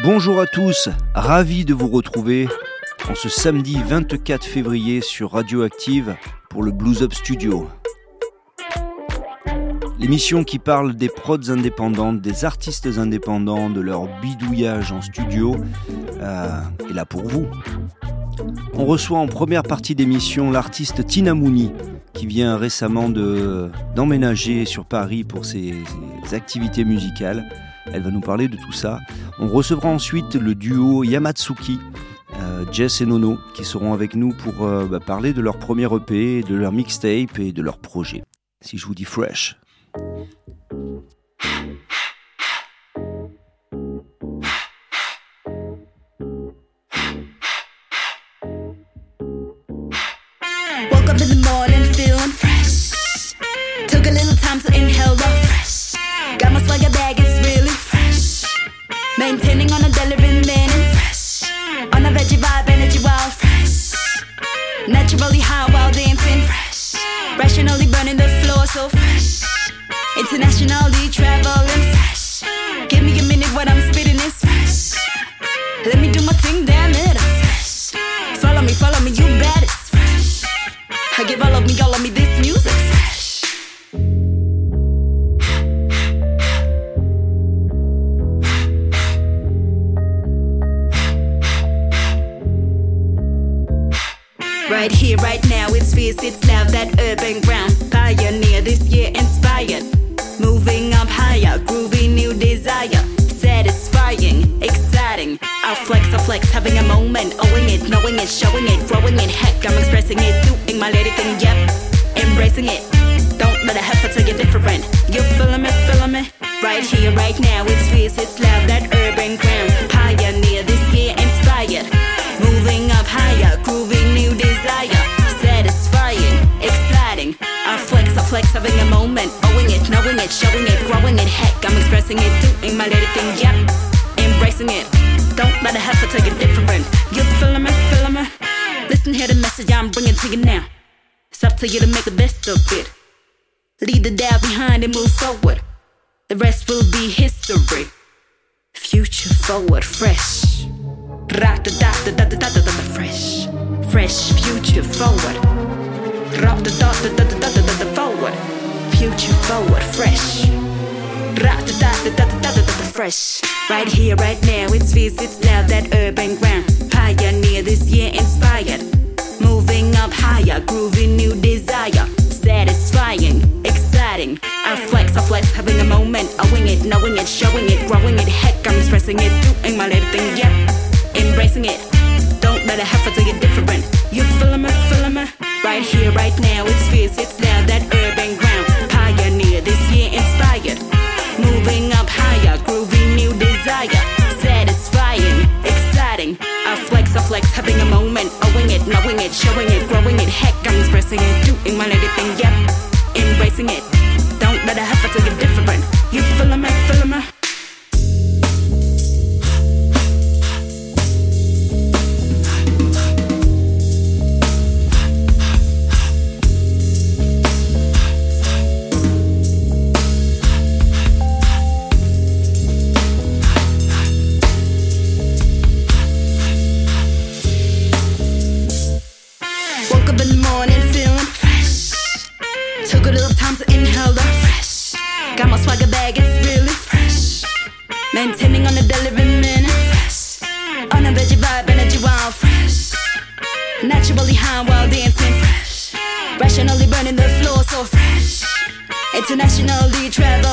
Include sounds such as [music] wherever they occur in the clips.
Bonjour à tous, ravi de vous retrouver en ce samedi 24 février sur Radioactive pour le Blues Up Studio. L'émission qui parle des prods indépendantes, des artistes indépendants, de leur bidouillage en studio euh, est là pour vous. On reçoit en première partie d'émission l'artiste Tina Mooney qui vient récemment d'emménager sur Paris pour ses activités musicales. Elle va nous parler de tout ça. On recevra ensuite le duo Yamatsuki, euh, Jess et Nono, qui seront avec nous pour euh, bah, parler de leur premier EP, de leur mixtape et de leur projet. Si je vous dis fresh. Now, it's loud, that urban ground. Pioneer, this year inspired. Moving up higher, groovy new desire. Satisfying, exciting. I flex, I flex, having a moment. Owing it, knowing it, showing it, growing it. Heck, I'm expressing it, doing my lady thing, yep. Embracing it. Don't let a heifer tell you different. You feeling me, feeling me? Right here, right now, it's fierce, it's loud, that urban ground. Pioneer, this year inspired. Moving up higher, groovy new desire. Flex, having a moment. Owing it, knowing it, showing it, growing it. Heck, I'm expressing it, doing my little thing, yep. Embracing it. Don't let a heifer tell you different. You feeling me, feeling me? Listen here, the message I'm bringing to you now. It's up to you to make the best of it. Leave the doubt behind and move forward. The rest will be history. Future forward, fresh. The dot, the dot, the dot, the dot, fresh. Fresh, future forward. The dot, the dot, the forward. Future forward, fresh. Fresh. Right here, right now, it's fierce, it's loud, that urban ground. Pioneer, this year inspired. Moving up higher, grooving new desire. Satisfying, exciting. I flex, I flex, having a moment. Owing it, knowing it, showing it, growing it. Heck, I'm expressing it, doing my little thing, yeah. Embracing it. Don't let a heifer tell you different. You feeling me, feeling me? Right here, right now, it's fierce, it's loud, that urban ground. This year inspired. Moving up higher, groovy new desire. Satisfying, exciting. I flex, I flex, having a moment. Owing it, knowing it, showing it, growing it. Heck, I'm expressing it, doing my little thing, yep. Embracing it. Don't let a heifer tell you different. You feeling me, feeling me? internationally travel.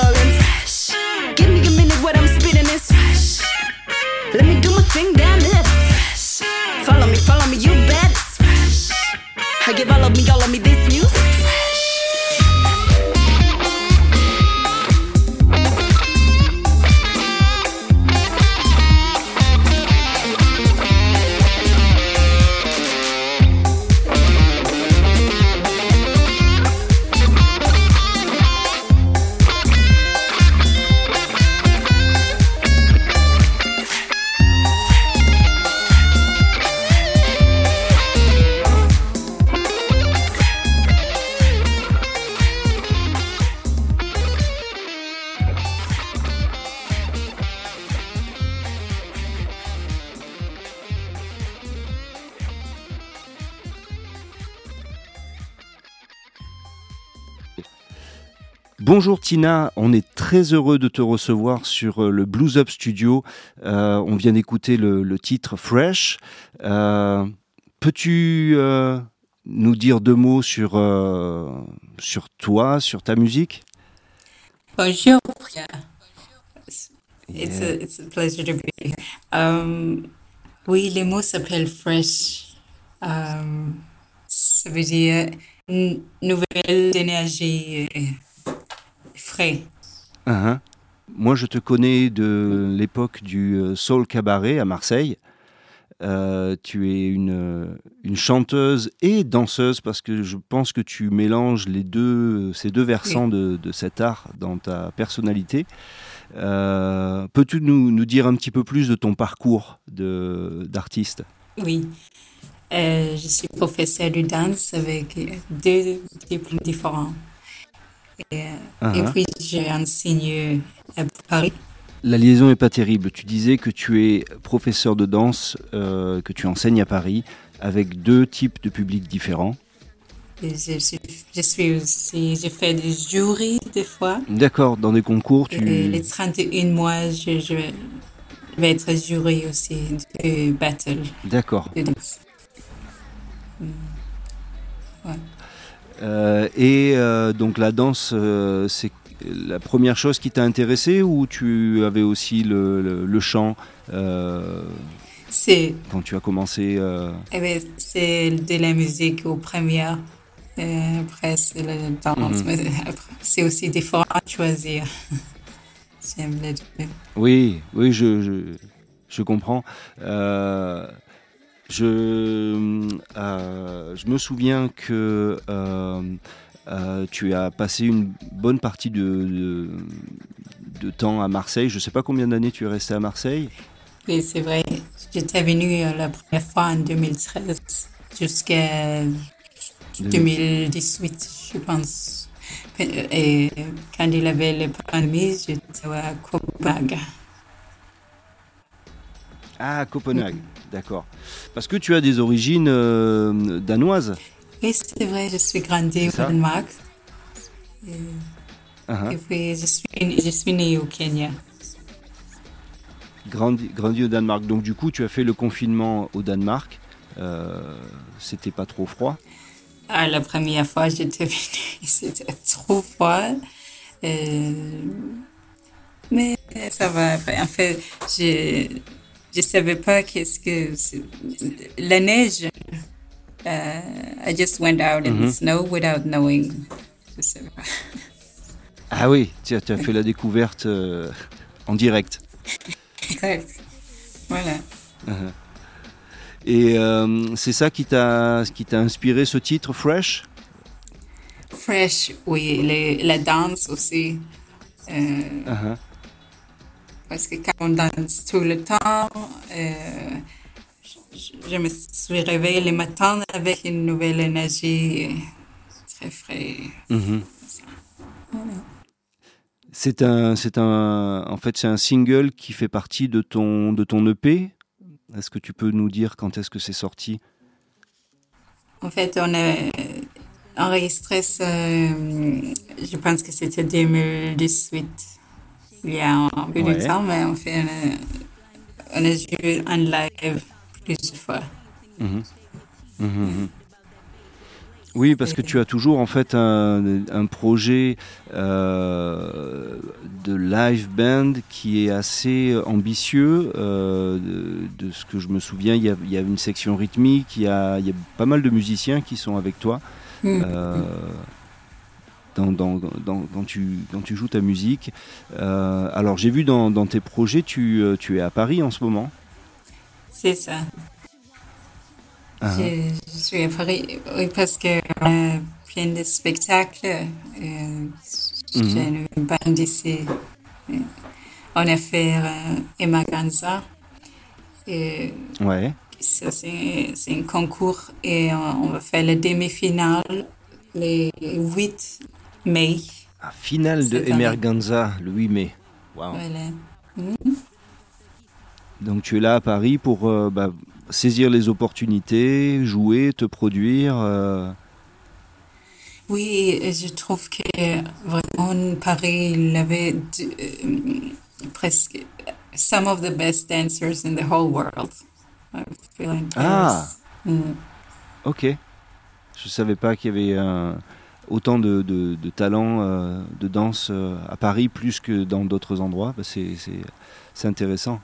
Bonjour Tina, on est très heureux de te recevoir sur euh, le Blues Up Studio. Euh, on vient d'écouter le, titre Fresh. Euh, peux-tu nous dire deux mots sur, sur toi, sur ta musique? Bonjour. It's, a, it's a pleasure to be here. Um, oui, les mots s'appellent Fresh. Um, ça veut dire nouvelle énergie frais. Uh-huh. Moi, je te connais de l'époque du euh, Soul Cabaret à Marseille. Euh, tu es une, une, chanteuse et danseuse parce que je pense que tu mélanges les deux, ces deux versants de, de, cet art dans ta personnalité. Euh, peux-tu nous, nous, dire un petit peu plus de ton parcours d'artiste? Oui. je suis professeur de danse avec deux diplômes différents. Et, uh-huh. puis j'ai enseigné à Paris. La liaison n'est pas terrible. Tu disais que tu es professeur de danse, euh, que tu enseignes à Paris, avec deux types de publics différents. je, suis aussi, j'ai fait des jurys des fois. D'accord, dans des concours, tu... les 31 mois, je, je, vais être jury aussi de battle. D'accord. Ouais. Euh, et euh, donc la danse, euh, c'est la première chose qui t'a intéressé ou tu avais aussi le, le, chant quand tu as commencé. Eh ben, c'est de la musique aux premières. après, c'est la danse. Mhm. C'est aussi différent à choisir. [laughs] J'aime les deux. Oui, oui, je, je, je comprends. Je, euh, je me souviens que euh, euh, tu as passé une bonne partie de, de, temps à Marseille. Je ne sais pas combien d'années tu es resté à Marseille. Oui, c'est vrai. J'étais venu la première fois en 2013 jusqu'à 2018, je pense. Et quand il avait la pandémie, j'étais à Copenhague. Ah, Copenhague, d'accord. Parce que tu as des origines euh, danoises. Oui, c'est vrai, je suis grandi au Danemark. Et, uh-huh. puis, je suis, je suis née au Kenya. Grandi, grandi, au Danemark. Donc, du coup, tu as fait le confinement au Danemark. Euh, c'était pas trop froid ah, La première fois, j'étais venue, [laughs] c'était trop froid. Euh, mais ça va. En fait, j'ai je savais pas qu'est-ce que la neige. Uh, I just went out in the mhm. snow without knowing. Je savais pas. Ah oui, tu as, tu as fait la découverte euh, en direct. Exact. Voilà. Uh-huh. Et euh, c'est ça qui t'a qui t'a inspiré ce titre Fresh? Fresh, oui, les, la danse aussi. Euh, uh-huh. Parce que quand on danse tout le temps, euh, je, me suis réveillée le matin avec une nouvelle énergie très frais. Mhm. C'est un, c'est un, en fait, c'est un single qui fait partie de ton, de ton EP. Est-ce que tu peux nous dire quand est-ce que c'est sorti? En fait, on a enregistré ce, je pense que c'était 2018 il y a un peu de temps, mais on, fait on a joué en live plusieurs fois. Oui, parce que tu as toujours en fait un, un projet euh, de live band qui est assez ambitieux. Euh, de, ce que je me souviens, il y, a, il y a une section rythmique, il y a, il y a, pas mal de musiciens qui sont avec toi. Euh, quand, tu, quand tu joues ta musique. Euh, alors j'ai vu dans, tes projets, tu, euh, tu, es à Paris en ce moment C'est ça. Ah. Je, suis à Paris parce que a plein de spectacles. Euh, j'ai mhm. une bande ici. On a fait Emma Ganza. ouais. C'est un concours et on va faire la demi-finale les 8 mai. Ah, finale de Emerganza le 8 mai. Wow. Mhm. Donc tu es là à Paris pour euh, bah, saisir les opportunités, jouer, te produire. Euh. Oui, je trouve que vraiment Paris, il avait du- euh, presque some of the best dancers in the whole world. I feel in Ah. Mm. Ok. Je savais pas qu'il y avait euh, autant de, de, de talents euh, de danse euh, à Paris plus que dans d'autres endroits. Bah, c'est, c'est, c'est intéressant.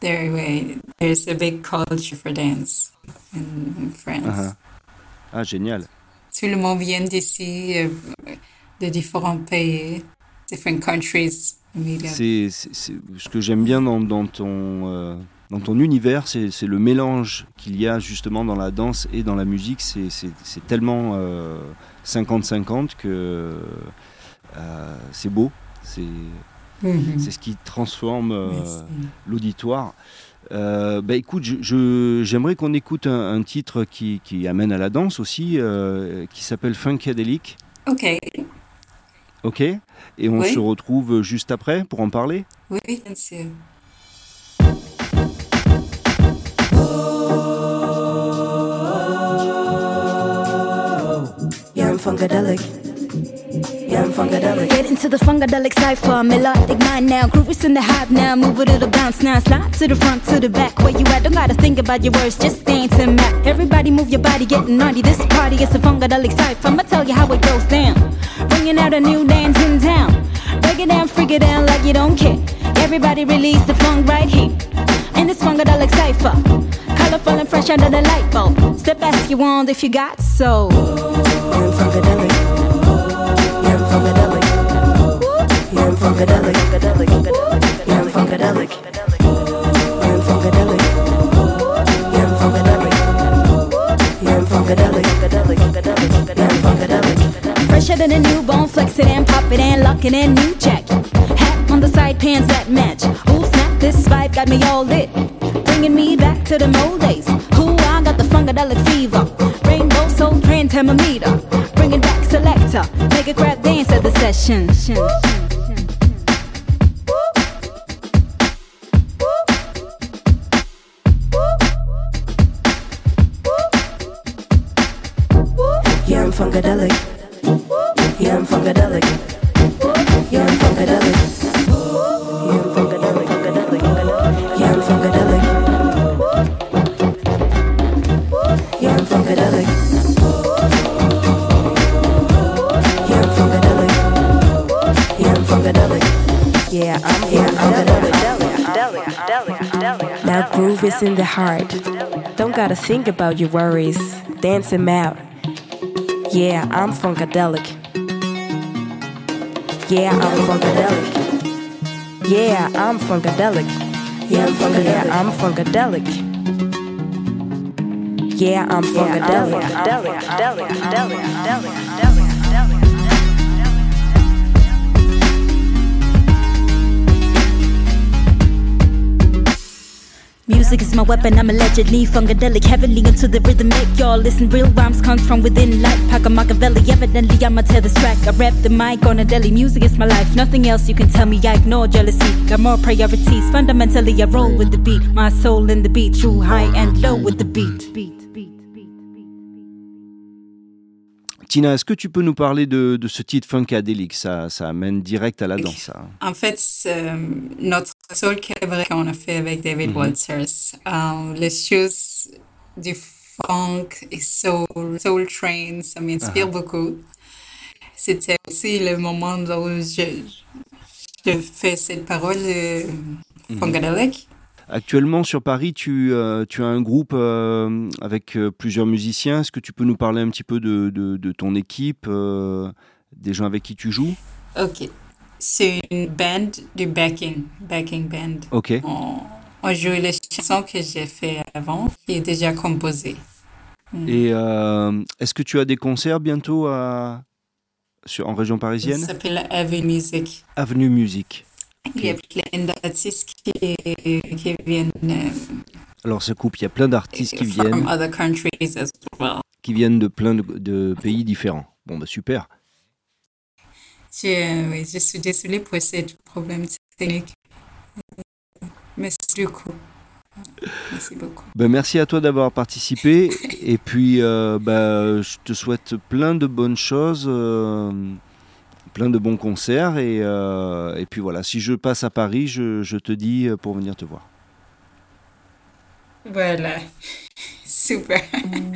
There, way, there's a big culture for dance in, in France. Ah, ah, génial. Tout le monde vient d'ici, euh, de différents pays, different countries. C'est, ce que j'aime bien dans, dans ton, euh, dans ton univers, c'est, c'est le mélange qu'il y a justement dans la danse et dans la musique. C'est, c'est- c'est tellement euh, 50-50 que euh, c'est beau. C'est, c'est ce qui transforme euh, l'auditoire. Euh, bah écoute, je- je- j'aimerais qu'on écoute un, un titre qui, qui amène à la danse aussi, euh, qui s'appelle Funkadelic. Ok, Ok? Et on Oui. se retrouve juste après pour en parler? Oui, bien sûr. Funkadelic. Yeah, I'm funkadelic. Get into the funkadelic cipher, melodic mind now. Groovy's in the hype now, move a little bounce now. Slide to the front, to the back, where you at? Don't gotta think about your words, just dance and map. Everybody move your body, getting naughty. This party is a funkadelic cipher. I'ma tell you how it goes down. Bringing out a new dance in town. Break it down, freak it down like you don't care. Everybody release the funk right here. In this funkadelic cipher. Colorful and fresh under the light bulb. Step as you want if you got soul funkadelic. You're funkadelic. You're funkadelic. You're funkadelic. You're funkadelic. You're funkadelic. You're funkadelic. You're funkadelic. Fresher than a newborn, flex it and pop it and lock it in, new check. Hat on the side, pants that match. Ooh, snap, this vibe got me all lit. Bringing me back to the old days. Who I got the funkadelic fever. Soul print thermometer. Bringing back selector. Make a crowd dance at the session. Yeah, I'm funkadelic. Yeah, I'm funkadelic. Yeah, I'm funkadelic. Groove is in the heart. Don't gotta think about your worries. Dance 'em out. Yeah, I'm funkadelic. Yeah, I'm funkadelic. Yeah, I'm funkadelic. Yeah, I'm funkadelic. I'm funkadelic. Yeah, I'm funkadelic. Music is my weapon, I'm allegedly funkadelic, heavily into the rhythm. Make y'all listen, real rhymes comes from within. Like Paco Machiavelli, evidently I'ma tear this track. I rap the mic on a deli, music is my life. Nothing else you can tell me, I ignore jealousy. Got more priorities, fundamentally I roll with the beat. My soul in the beat, true high and low with the beat. Tina, est-ce que tu peux nous parler de, de ce titre Funkadelic ça, ça amène direct à la danse. ça. En fait, notre soul cabaret qu'on a fait avec David Mhm. Walters, euh, les choses du funk et soul, soul train, ça m'inspire beaucoup. C'était aussi le moment où je, je fais cette parole euh, Mhm. funkadelic. Actuellement sur Paris, tu, euh, tu as un groupe euh, avec euh, plusieurs musiciens. Est-ce que tu peux nous parler un petit peu de, de- de ton équipe, des gens avec qui tu joues? Ok. C'est une band du backing, backing band. Ok. On, on joue les chansons que j'ai fait avant, qui est déjà composée. Et euh, est-ce que tu as des concerts bientôt à, sur, en région Ça parisienne s'appelle Heavy Music. Avenue Musique. Il y a plein d'artistes qui, qui viennent euh, Alors ça coupe, il y a plein d'artistes qui viennent, other countries as well. qui viennent de plein de, de pays différents. Bon bah super. Je, oui, je suis désolée pour ce problème technique. Merci beaucoup. Merci beaucoup. Ben, merci à toi d'avoir participé. Et puis, euh, ben, je te souhaite plein de bonnes choses, euh, plein de bons concerts. Et, euh, et puis voilà, si je passe à Paris, je, je te dis euh, pour venir te voir. Voilà. [laughs] Super.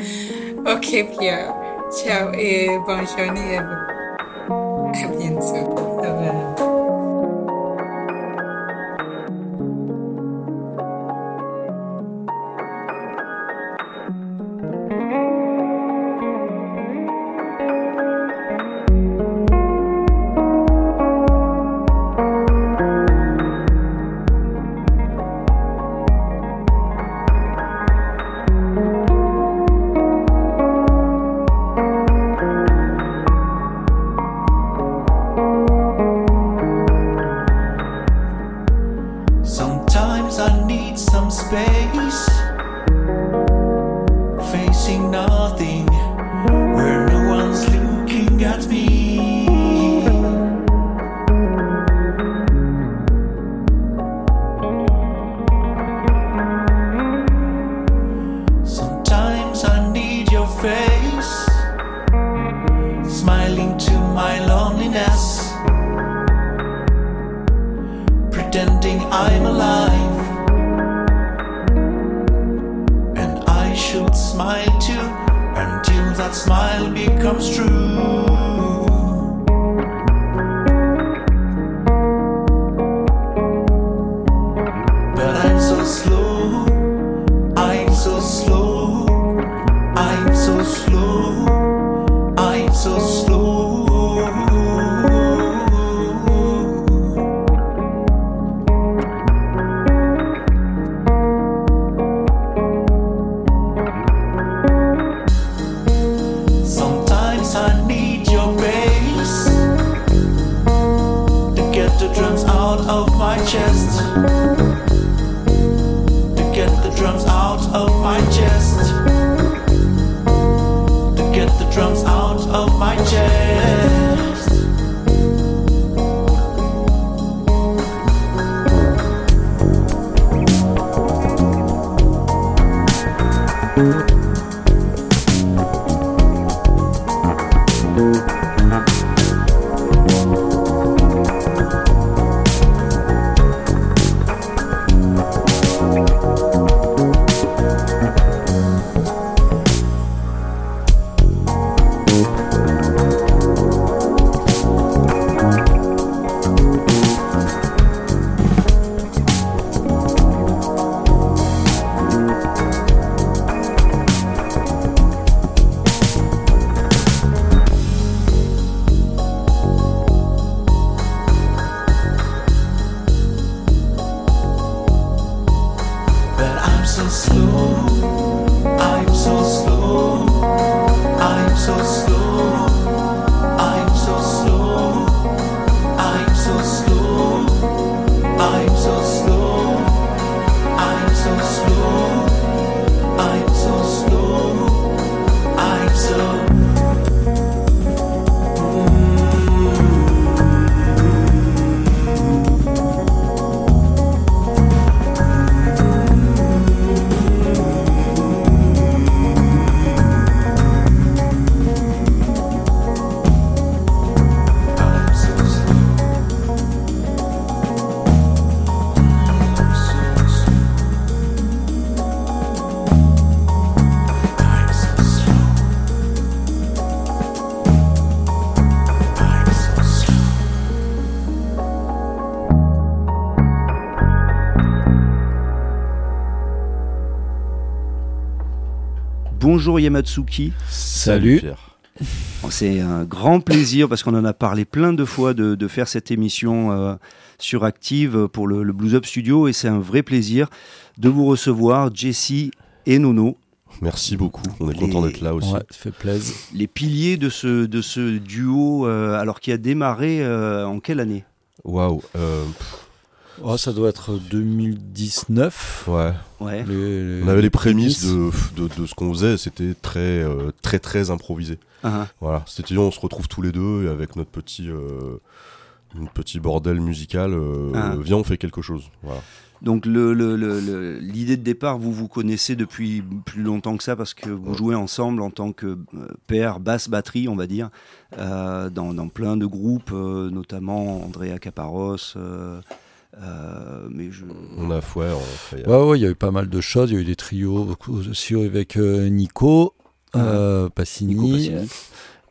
[laughs] ok, Pierre. Ciao et bonne journée à vous. À bientôt. My chest. Bonjour Yamatsuki. Salut. Pierre. C'est un grand plaisir parce qu'on en a parlé plein de fois de, de faire cette émission euh, sur Active pour le, le Blues Up Studio et c'est un vrai plaisir de vous recevoir, Jessie et Nono, Merci beaucoup. On est Les- content d'être là aussi. Ouais, ça fait plaisir. les piliers de ce, de ce duo, euh, alors qui a démarré euh, en quelle année? Waouh. Oh, ça doit être 2019. ouais. Ouais. Les- On avait les prémices de, de, de ce qu'on faisait. C'était très, euh, très, très improvisé. Ah, Voilà. C'était on se retrouve tous les deux et avec notre petit, euh, petit bordel musical. euh, Ah. Viens, on fait quelque chose. Voilà. Donc le- le- le- le- l'idée de départ, vous vous connaissez depuis plus longtemps que ça parce que vous jouez ensemble en tant que père, basse, batterie, on va dire, euh, dans, dans plein de groupes, euh, notamment Andrea Caparros. euh, euh, mais je... On a fouet. On fait, Ouais, ouais, il y a eu pas mal de choses. Il y a eu des trios aussi avec euh, Nico, euh, Passini. Nico Passini.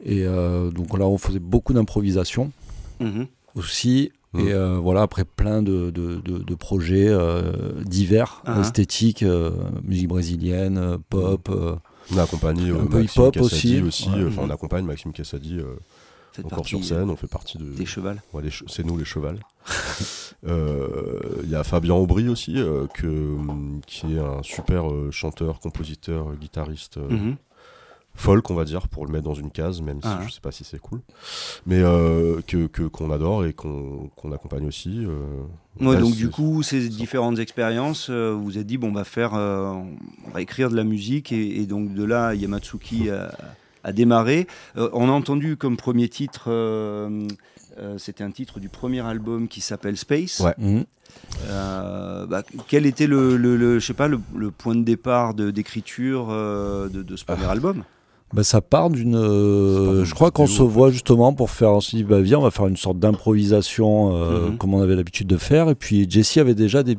Et euh, donc là, on faisait beaucoup d'improvisation Mhm. aussi. Mhm. Et euh, voilà, après plein de, de, de- de projets euh, divers, Ah. esthétiques, euh, musique brésilienne, pop. euh, on accompagne euh, Un peu Maxime hip-hop Cassady aussi. aussi. Ouais. euh, Enfin, on accompagne Maxime euh, Faites encore sur scène. On fait partie de. euh, des chevals. Ouais, c'est nous les chevals. [laughs] Euh, Il y a Fabien Aubry aussi, euh, que, qui est un super euh, chanteur, compositeur, euh, guitariste euh, Mhm. folk, on va dire, pour le mettre dans une case, même si Ah. je sais pas si c'est cool. Mais euh, que qu'on adore et qu'on accompagne aussi. euh. Ouais, donc du coup, ces différentes expériences, euh, vous vous êtes dit, bon, on va faire, euh, on va écrire de la musique, et, et donc de là, Yamatsuki a, a démarré. Euh, on a entendu comme premier titre, euh, euh, c'était un titre du premier album qui s'appelle Space. Ouais. mhm. Euh, bah, quel était le, le- le- je sais pas, le, le point de départ de- d'écriture euh, de, de ce premier Ah. album? Bah, ça part d'une. euh, je crois qu'on se voit justement pour faire. On s'est dit, bah, viens, on va faire une sorte d'improvisation euh, Mhm. comme on avait l'habitude de faire. Et puis Jesse avait déjà des,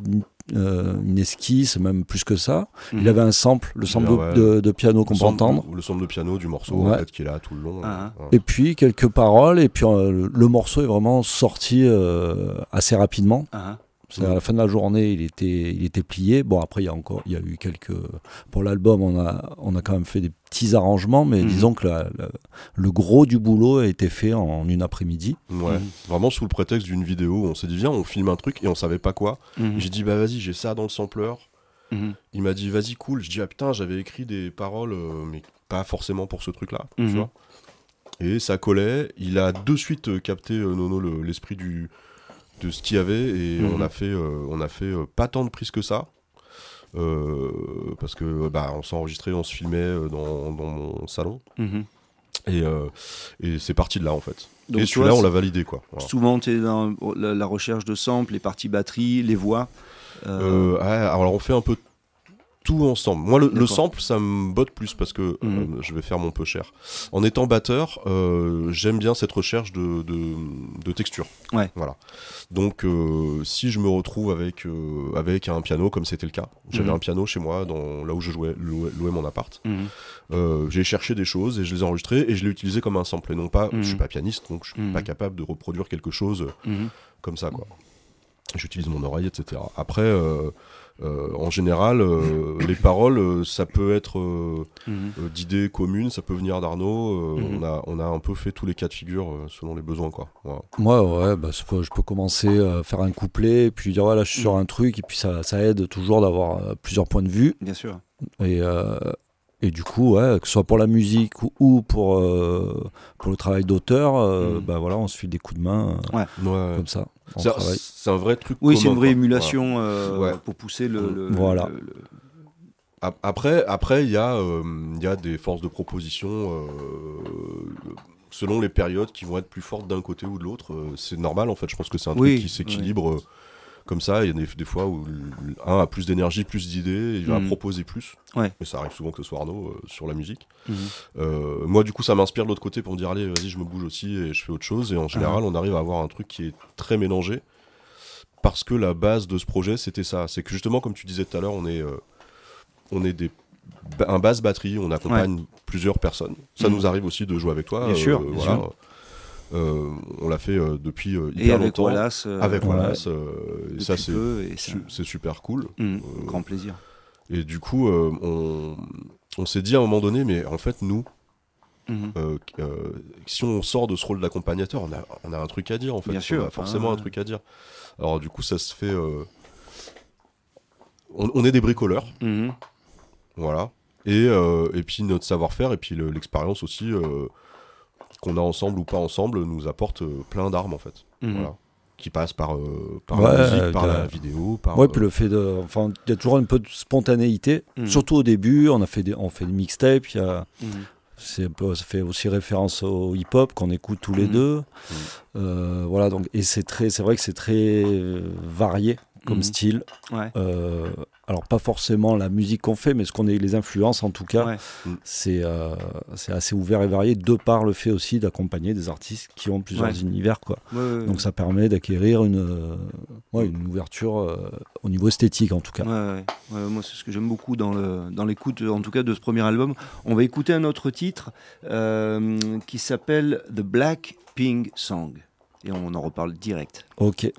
euh, une esquisse, même plus que ça. Mhm. Il avait un sample, le sample de, ouais. de- de piano qu'on peut entendre. Le sample de piano du morceau, Ouais. en fait, qui est là tout le long. Ah. Ouais. Et puis quelques paroles. Et puis euh, le, le morceau est vraiment sorti euh, assez rapidement. Ah, C'est à la fin de la journée, il était, il était plié. Bon, après, il y a encore, il y a eu quelques. Pour l'album, on a, on a quand même fait des petits arrangements, mais Mhm. disons que la- la- le gros du boulot a été fait en une après-midi. Ouais. Mhm. Vraiment sous le prétexte d'une vidéo, on s'est dit viens, on filme un truc et on savait pas quoi. mhm, J'ai dit bah vas-y, j'ai ça dans le sampler. Il m'a dit vas-y cool. Je dis ah putain j'avais écrit des paroles euh, mais pas forcément pour ce truc là. Mhm. Tu vois. Et ça collait. Il a de suite euh, capté euh, Nono le- l'esprit du de ce qu'il y avait et Mhm. on a fait euh, on a fait euh, pas tant de prises que ça. Euh, parce que bah on s'enregistrait, on se filmait dans, dans mon salon mhm. et, euh, et c'est parti de là en fait. Donc, et celui-là on l'a validé quoi. Voilà. Souvent, tu es dans la, la recherche de samples, les parties batterie, les voix. Euh, Euh, ouais, alors on fait un peu tout ensemble. Moi, le, sample, ça me botte plus parce que Mhm. euh, je vais faire mon peu cher. En étant batteur, euh, j'aime bien cette recherche de, de, de texture. Ouais. Voilà. Donc, euh, si je me retrouve avec, avec un piano, comme c'était le cas, j'avais Mhm. un piano chez moi, dans, là où je jouais, louais, louais mon appart. mhm. J'ai cherché des choses et je les ai enregistrées et je l'ai utilisé comme un sample. Et non pas, je suis pas pianiste, donc je suis pas capable de reproduire quelque chose comme ça quoi. J'utilise mon oreille, etc. Après, euh, euh, en général, euh, [coughs] les paroles, euh, ça peut être euh, Mhm. euh, d'idées communes, ça peut venir d'Arnaud. euh, Mhm. on, a, on a un peu fait tous les cas de figure euh, selon les besoins quoi. Voilà. Moi, ouais, bah, je peux commencer à faire un couplet, et puis dire, voilà, je suis sur un truc, et puis ça, ça aide toujours d'avoir euh, plusieurs points de vue. Bien sûr. Et, euh, et du coup, ouais, que ce soit pour la musique ou, ou pour, euh, pour le travail d'auteur, euh, Mhm. bah, voilà, on se file des coups de main euh, Ouais. comme ça. C'est- un vrai truc. Oui, c'est une vraie quoi. émulation euh, Ouais. pour pousser le. le- Voilà. le- le- Ap- Après, après, il y a, euh, il y a des forces de proposition euh, selon les périodes qui vont être plus fortes d'un côté ou de l'autre. C'est normal, en fait. Je pense que c'est un Oui, truc qui s'équilibre comme ça. Il y a des, des fois où un a plus d'énergie, plus d'idées, il va Mhm. proposer plus. Ouais. Et ça arrive souvent que ce soit Arnaud euh, sur la musique. Mhm. Euh, moi, du coup, ça m'inspire de l'autre côté pour me dire allez, vas-y, je me bouge aussi et je fais autre chose. Et en général, on arrive à avoir un truc qui est très mélangé. Parce que la base de ce projet, c'était ça. C'est que justement, comme tu disais tout à l'heure, on est, euh, on est des, un basse batterie, on accompagne plusieurs personnes. Ça Mhm. nous arrive aussi de jouer avec toi. Bien sûr, bien voilà. sûr. Euh, on l'a fait euh, depuis euh, Et hyper avec longtemps. Wallace. euh, avec. Wallace. et ça, c'est et c'est super cool. Euh, Grand plaisir. Et du coup, on, on s'est dit à un moment donné, mais en fait, nous, euh, si on sort de ce rôle d'accompagnateur, on a, on a un truc à dire en fait. Bien on sûr. a forcément un truc à dire. Alors du coup, ça se fait. On, on est des bricoleurs, Mhm. voilà. Et, et puis notre savoir-faire et puis le- l'expérience aussi qu'on a ensemble ou pas ensemble nous apporte euh, plein d'armes en fait. Mhm. Voilà. Qui passent par, euh, par Ouais, la musique, par la vidéo, par. Ouais, euh, puis le fait de. Enfin, il y a toujours un peu de spontanéité, Mhm. surtout au début. On a fait des, on fait des mixtapes, il y a. Mhm. c'est ça fait aussi référence au hip-hop qu'on écoute tous les Mhm. deux. Euh, voilà, donc, et c'est très, c'est vrai que c'est très varié comme Mhm. style. Ouais. Euh, alors pas forcément la musique qu'on fait, mais ce qu'on est, les influences en tout cas, Ouais. c'est euh, c'est assez ouvert et varié de par le fait aussi d'accompagner des artistes qui ont plusieurs Ouais. univers quoi. Ouais, ouais, Donc ça permet d'acquérir une, euh, ouais, une ouverture euh, au niveau esthétique en tout cas. Ouais, ouais, ouais, moi c'est ce que j'aime beaucoup dans le dans l'écoute en tout cas de ce premier album. On va écouter un autre titre euh, qui s'appelle The Black Ping Song et on en reparle direct. Ok.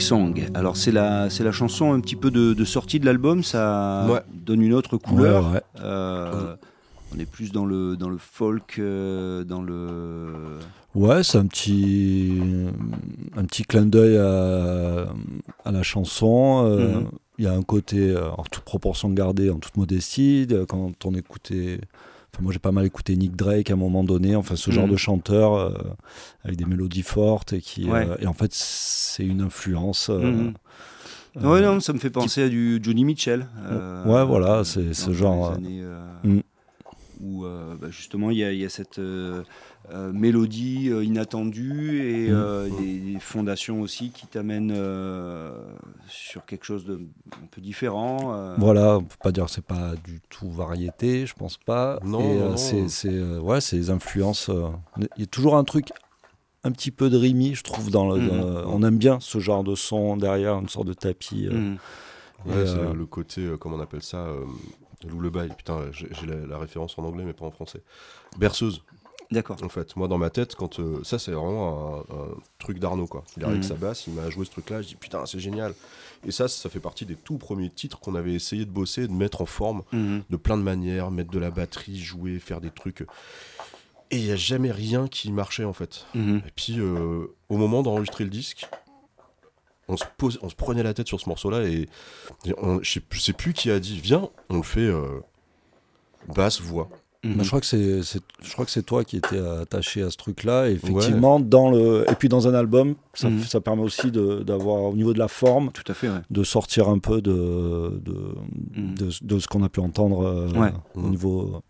Song. Alors c'est la, c'est la chanson un petit peu de, de sortie de l'album, ça Ouais. donne une autre couleur. Ouais, ouais. Euh, on est plus dans le, dans le folk, euh, dans le... Ouais, c'est un petit, un petit clin d'œil à, à la chanson. Euh, Mhm. Il y a un côté, euh, en toute proportion gardée, en toute modestie. de- Quand on écoutait, enfin moi j'ai pas mal écouté Nick Drake à un moment donné, enfin ce genre Mhm. de chanteur euh, avec des mélodies fortes et qui, Ouais. euh, et en fait c'est une influence. euh, ouais, non, ça me fait penser à du Johnny Mitchell. Ouais, voilà, c'est ce genre, années, Mm. Où bah, justement il y, a- il y a cette euh, euh, mélodie euh, inattendue et Mm. euh, des, des fondations aussi qui t'amènent euh, sur quelque chose de un peu différent. euh. Voilà, on peut pas dire que c'est pas du tout variété, je pense pas. Non, Et, non, euh, non. c'est c'est, euh, ouais, c'est les influences. euh, Il y a toujours un truc un petit peu de rimi, je trouve. Dans le, dans- on aime bien ce genre de son derrière, une sorte de tapis. euh, Mm. et, Ouais, euh, le, le côté, euh, comment on appelle ça, euh, lullaby. Putain, j'ai j'ai la, la référence en anglais, mais pas en français. Berceuse, D'accord. en fait. Moi, dans ma tête, quand euh, ça, c'est vraiment un, un truc d'Arnaud, quoi. Il arrive Mhm. avec sa basse, il m'a joué ce truc-là, je dis putain, c'est génial. Et ça, ça fait partie des tout premiers titres qu'on avait essayé de bosser, de mettre en forme Mhm. de plein de manières, mettre de la batterie, jouer, faire des trucs. Et il n'y a jamais rien qui marchait, en fait. Mhm. Et puis, euh, au moment d'enregistrer le disque, on se, pose, on se prenait la tête sur ce morceau-là et, et on- je sais plus qui a dit Viens, on le fait euh, basse, voix. Mhm. bah, je crois que c'est, c'est- je crois que c'est toi qui étais attaché à ce truc-là. Et effectivement, dans le, et puis dans un album, ça, Mhm. ça permet aussi d'avoir au niveau de la forme, Tout à fait, ouais. de sortir un peu de, de, Mhm. de, de ce qu'on a pu entendre euh, Ouais. au Mhm. niveau,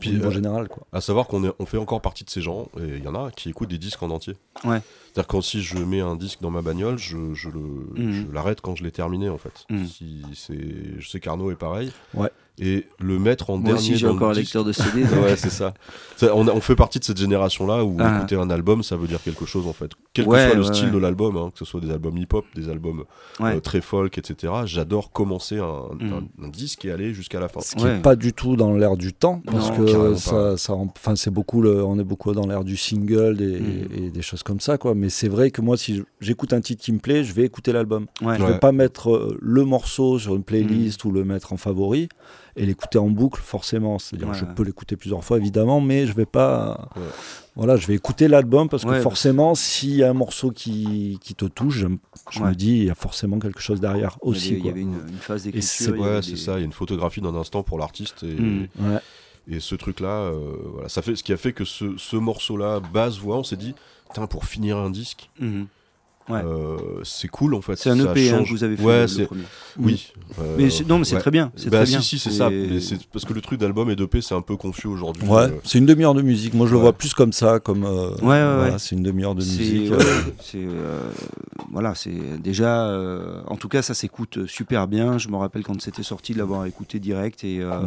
Puis, au niveau euh, général. Quoi. À savoir qu'on on fait encore partie de ces gens, et il y en a qui écoutent des disques en entier. Ouais. C'est-à-dire quand si je mets un disque dans ma bagnole, je, Mhm. l'arrête quand je l'ai terminé en fait. Mhm. Si c'est, je sais qu'Arnaud est pareil. Ouais. Et le mettre en Moi dernier aussi, j'ai encore un lecteur de CD. [laughs] ouais, c'est ça. Ça, on, a- on fait partie de cette génération-là où Ah. écouter un album, ça veut dire quelque chose en fait. Quel Ouais, que soit le ouais, style ouais. de l'album, hein, que ce soit des albums hip-hop, des albums Ouais. euh, très folk, etc. J'adore commencer un, Mm. un- un disque et aller jusqu'à la fin. Ce qui Ouais. n'est pas du tout dans l'air du temps, parce Non, que ça, ça, enfin, c'est beaucoup, le, on est beaucoup dans l'air du single des- Mm. et des choses comme ça, quoi. Mais c'est vrai que moi, si j'écoute un titre qui me plaît, je vais écouter l'album. Ouais. Je Ouais. vais pas mettre euh, le morceau sur une playlist Mm. ou le mettre en favori et l'écouter en boucle, forcément. C'est-à-dire, Ouais, je ouais. peux l'écouter plusieurs fois, évidemment, mais je vais pas. Ouais. Voilà, je vais écouter l'album parce que Ouais, forcément, s'il y a un morceau qui, qui te touche, je, je Ouais. me dis, il y a forcément quelque chose derrière Il y aussi. avait- il y quoi. avait une, une phase c'est- d'écriture. des- c'est ça. Il y a une photographie d'un instant pour l'artiste et, Mm. Ouais. et ce truc-là, euh, voilà, ça fait ce qui a fait que ce, ce morceau-là, basse voix, on s'est dit, pour finir un disque, Mhm. Ouais. euh, c'est cool en fait. C'est un ça EP hein, que vous avez fait Ouais, le- premier. oui. euh, Mais c'est- non, mais c'est ouais. très bien. C'est Bah très si bien. si c'est ça. Mais parce que le truc d'album et d'EP c'est un peu confus aujourd'hui. Ouais, euh, c'est une demi-heure de musique. Moi, je le vois plus comme ça, comme. euh, Ouais, ouais, voilà, ouais. C'est une demi-heure de musique. euh, c'est, euh, voilà, c'est déjà. euh, en tout cas, ça s'écoute super bien. Je me rappelle quand c'était sorti de l'avoir écouté direct et euh,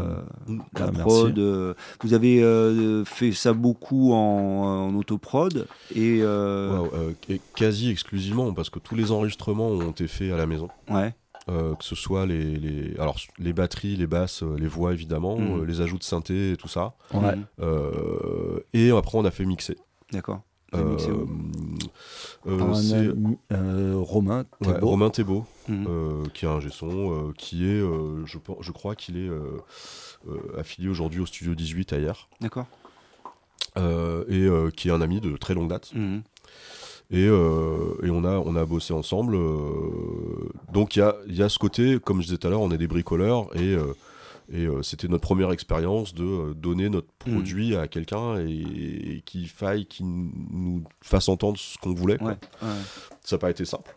Mm. la Ah, prod. euh, vous avez euh, fait ça beaucoup en, en autoprod euh, euh, et quasi exclusivement parce que tous les enregistrements ont été faits à la maison. ouais. Euh, que ce soit les, les, alors, les batteries, les basses, euh, les voix évidemment, Mhm. euh, les ajouts de synthé et tout ça. ouais. Euh, et après on a fait mixer. D'accord. Mixé Euh, euh, euh, Romain, ouais, Thébault. Romain Thébault, euh, qui est un son, euh, qui est, euh, je, je crois qu'il est euh, euh, affilié aujourd'hui au Studio 18 ailleurs, D'accord. euh, et euh, qui est un ami de très longue date. Mhm. Et, euh, et on, a, on a bossé ensemble. euh, donc il y a, il y a ce côté, comme je disais tout à l'heure, on est des bricoleurs et, euh, et euh, c'était notre première expérience de donner notre Mhm. produit à quelqu'un et, et qu'il faille qu'il nous fasse entendre ce qu'on voulait. quoi. Ouais. ouais. Ça n'a pas été simple.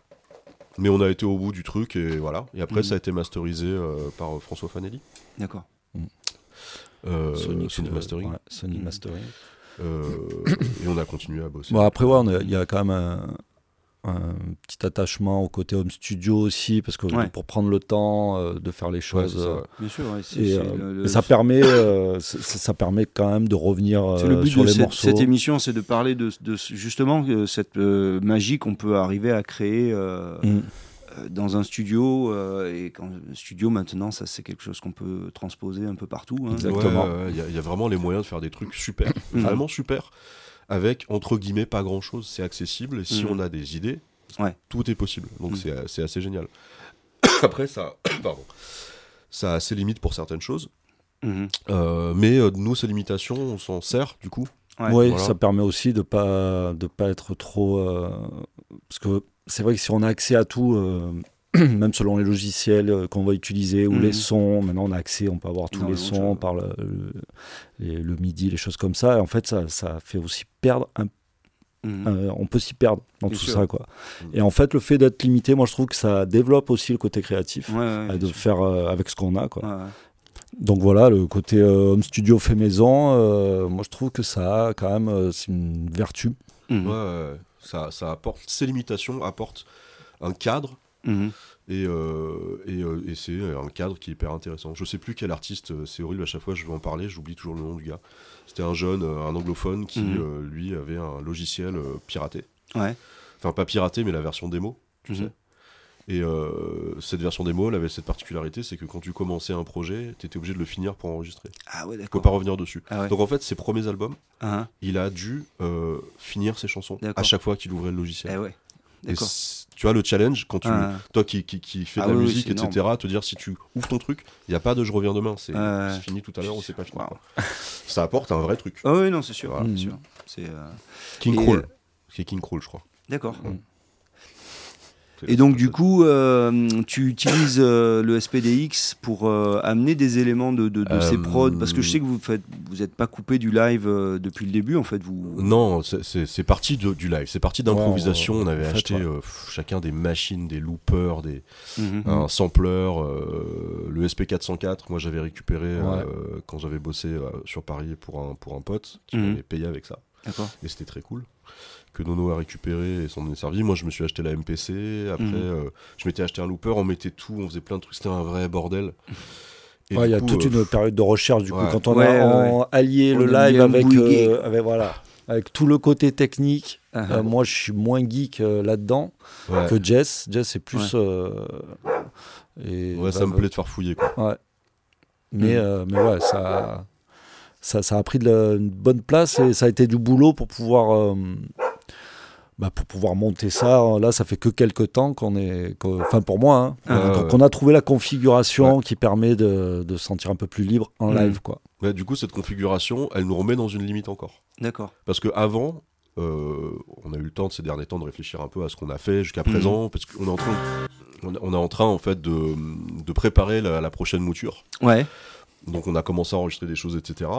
Mais on a été au bout du truc et voilà. Et après, Mhm. ça a été masterisé euh, par euh, François Fanelli. D'accord. Euh, euh, Mastering. Sonic Mhm. Mastering. Euh, et on a continué à bosser. Bon, après, ouais, il y a quand même un, un petit attachement au côté home studio aussi, parce que Ouais. pour prendre le temps euh, de faire les Ouais, choses. c'est ça, euh, ouais. Bien sûr. ouais, et, le- le- ça permet, ça, ça permet quand même de revenir C'est le but sur de les cette, morceaux. cette émission, c'est de parler de, de justement cette euh, magie qu'on peut arriver à créer euh, Mm. Euh, dans un studio. euh, et quand studio maintenant, ça c'est quelque chose qu'on peut transposer un peu partout. hein. Exact. Exactement. Ouais, Il y, a- il y a vraiment les moyens de faire des trucs super, [laughs] Mhm. vraiment super, avec entre guillemets pas grand chose. C'est accessible. Et si Mhm. on a des idées, Ouais. Tout est possible. Donc Mm. c'est c'est assez génial. [coughs] Après, ça, [coughs] pardon, ça a ses limites pour certaines choses. Mhm. Euh, mais euh, nous, ces limitations, on s'en sert du coup. Ouais. Oui, Voilà. ça permet aussi de pas de pas être trop euh, parce que c'est vrai que si on a accès à tout, euh, [clears throat] même selon les logiciels euh, qu'on va utiliser ou Mhm. les sons, maintenant on a accès, on peut avoir tous les sons par le, le, MIDI, les choses comme ça. Et en fait, ça, ça fait aussi perdre un Mhm. euh, on peut s'y perdre dans Bien tout sûr. ça quoi. Mhm. Et en fait, le fait d'être limité, moi je trouve que ça développe aussi le côté créatif, Ouais, ouais, de sûr. faire euh, avec ce qu'on a quoi. Ouais, ouais. Donc voilà, le côté euh, home studio fait maison, euh, moi je trouve que ça a quand même euh, c'est une vertu. Mhm. Ouais, ça, ça apporte ces limitations apportent un cadre Mhm. et, euh, et, euh, et c'est un cadre qui est hyper intéressant. Je sais plus quel artiste, c'est horrible à chaque fois je veux en parler, j'oublie toujours le nom du gars. C'était un jeune, un anglophone qui Mhm. euh, lui avait un logiciel euh, piraté. Ouais. Enfin pas piraté mais la version démo, tu sais. Et euh, cette version démo, elle avait cette particularité, c'est que quand tu commençais un projet, tu étais obligé de le finir pour enregistrer. Ah ouais, Tu peux d'accord. pas revenir dessus. Ah ouais. Donc en fait, ses premiers albums, Ah, il a dû euh, finir ses chansons à chaque fois qu'il ouvrait le logiciel. eh ouais. Et tu vois le challenge quand tu, Ah, toi qui, qui, qui fais de Ah la oui, musique, etc., te dire si tu ouvres ton truc, il n'y a pas de je reviens demain, c'est fini tout à l'heure ou c'est pas fini. Wow. Ça apporte un vrai truc. Ah oui, non, c'est sûr. Voilà. bien sûr. C'est. euh, King Crawl. euh, C'est King Crawl, je crois. D'accord. C'est- Et donc du coup, euh, tu utilises euh, le SPDX pour euh, amener des éléments de, de, de ces prods, parce que je sais que vous faites, vous n'êtes pas coupé du live euh, depuis le début, en fait. Vous. Non, c'est- parti de- du live, c'est parti d'improvisation. On avait en fait, acheté ouais. euh, pff, chacun des machines, des loopers, des, Mhm. un sampler, euh, le SP404. Moi, j'avais récupéré euh, quand j'avais bossé euh, sur Paris pour un, pour un pote qui Mhm. m'avait payé avec ça. Et c'était très cool. Que Nono a récupéré et s'en est servi. Moi, je me suis acheté la MPC. Après, Mhm. euh, je m'étais acheté un looper. On mettait tout, on faisait plein de trucs. C'était un vrai bordel. [laughs] Ouais, Il y a coup, toute euh, une période de recherche du coup quand on Ouais, a allié On le live avec, euh, avec voilà avec tout le côté technique. Ah, Euh, moi, je suis moins geek euh, là-dedans ouais. que Jess. Jess est plus. euh, et Ouais, ça bah, me plaît de faire fouiller. Quoi. Mais, euh, mais ouais, ça, ça, ça a pris de la- une bonne place et ça a été du boulot pour pouvoir, euh, bah, pour pouvoir monter ça. Là, ça fait que quelques temps qu'on est, enfin pour moi, hein, Ah, euh, ouais. qu'on a trouvé la configuration qui permet de, de se sentir un peu plus libre en Mhm. live, quoi. Ouais, du coup, cette configuration, elle nous remet dans une limite encore. D'accord. Parce que avant, euh, on a eu le temps de ces derniers temps de réfléchir un peu à ce qu'on a fait jusqu'à Mhm. présent, parce qu'on est en train, on est- on est en train en fait de, de préparer la, la prochaine mouture. Ouais. Donc on a commencé à enregistrer des choses, etc.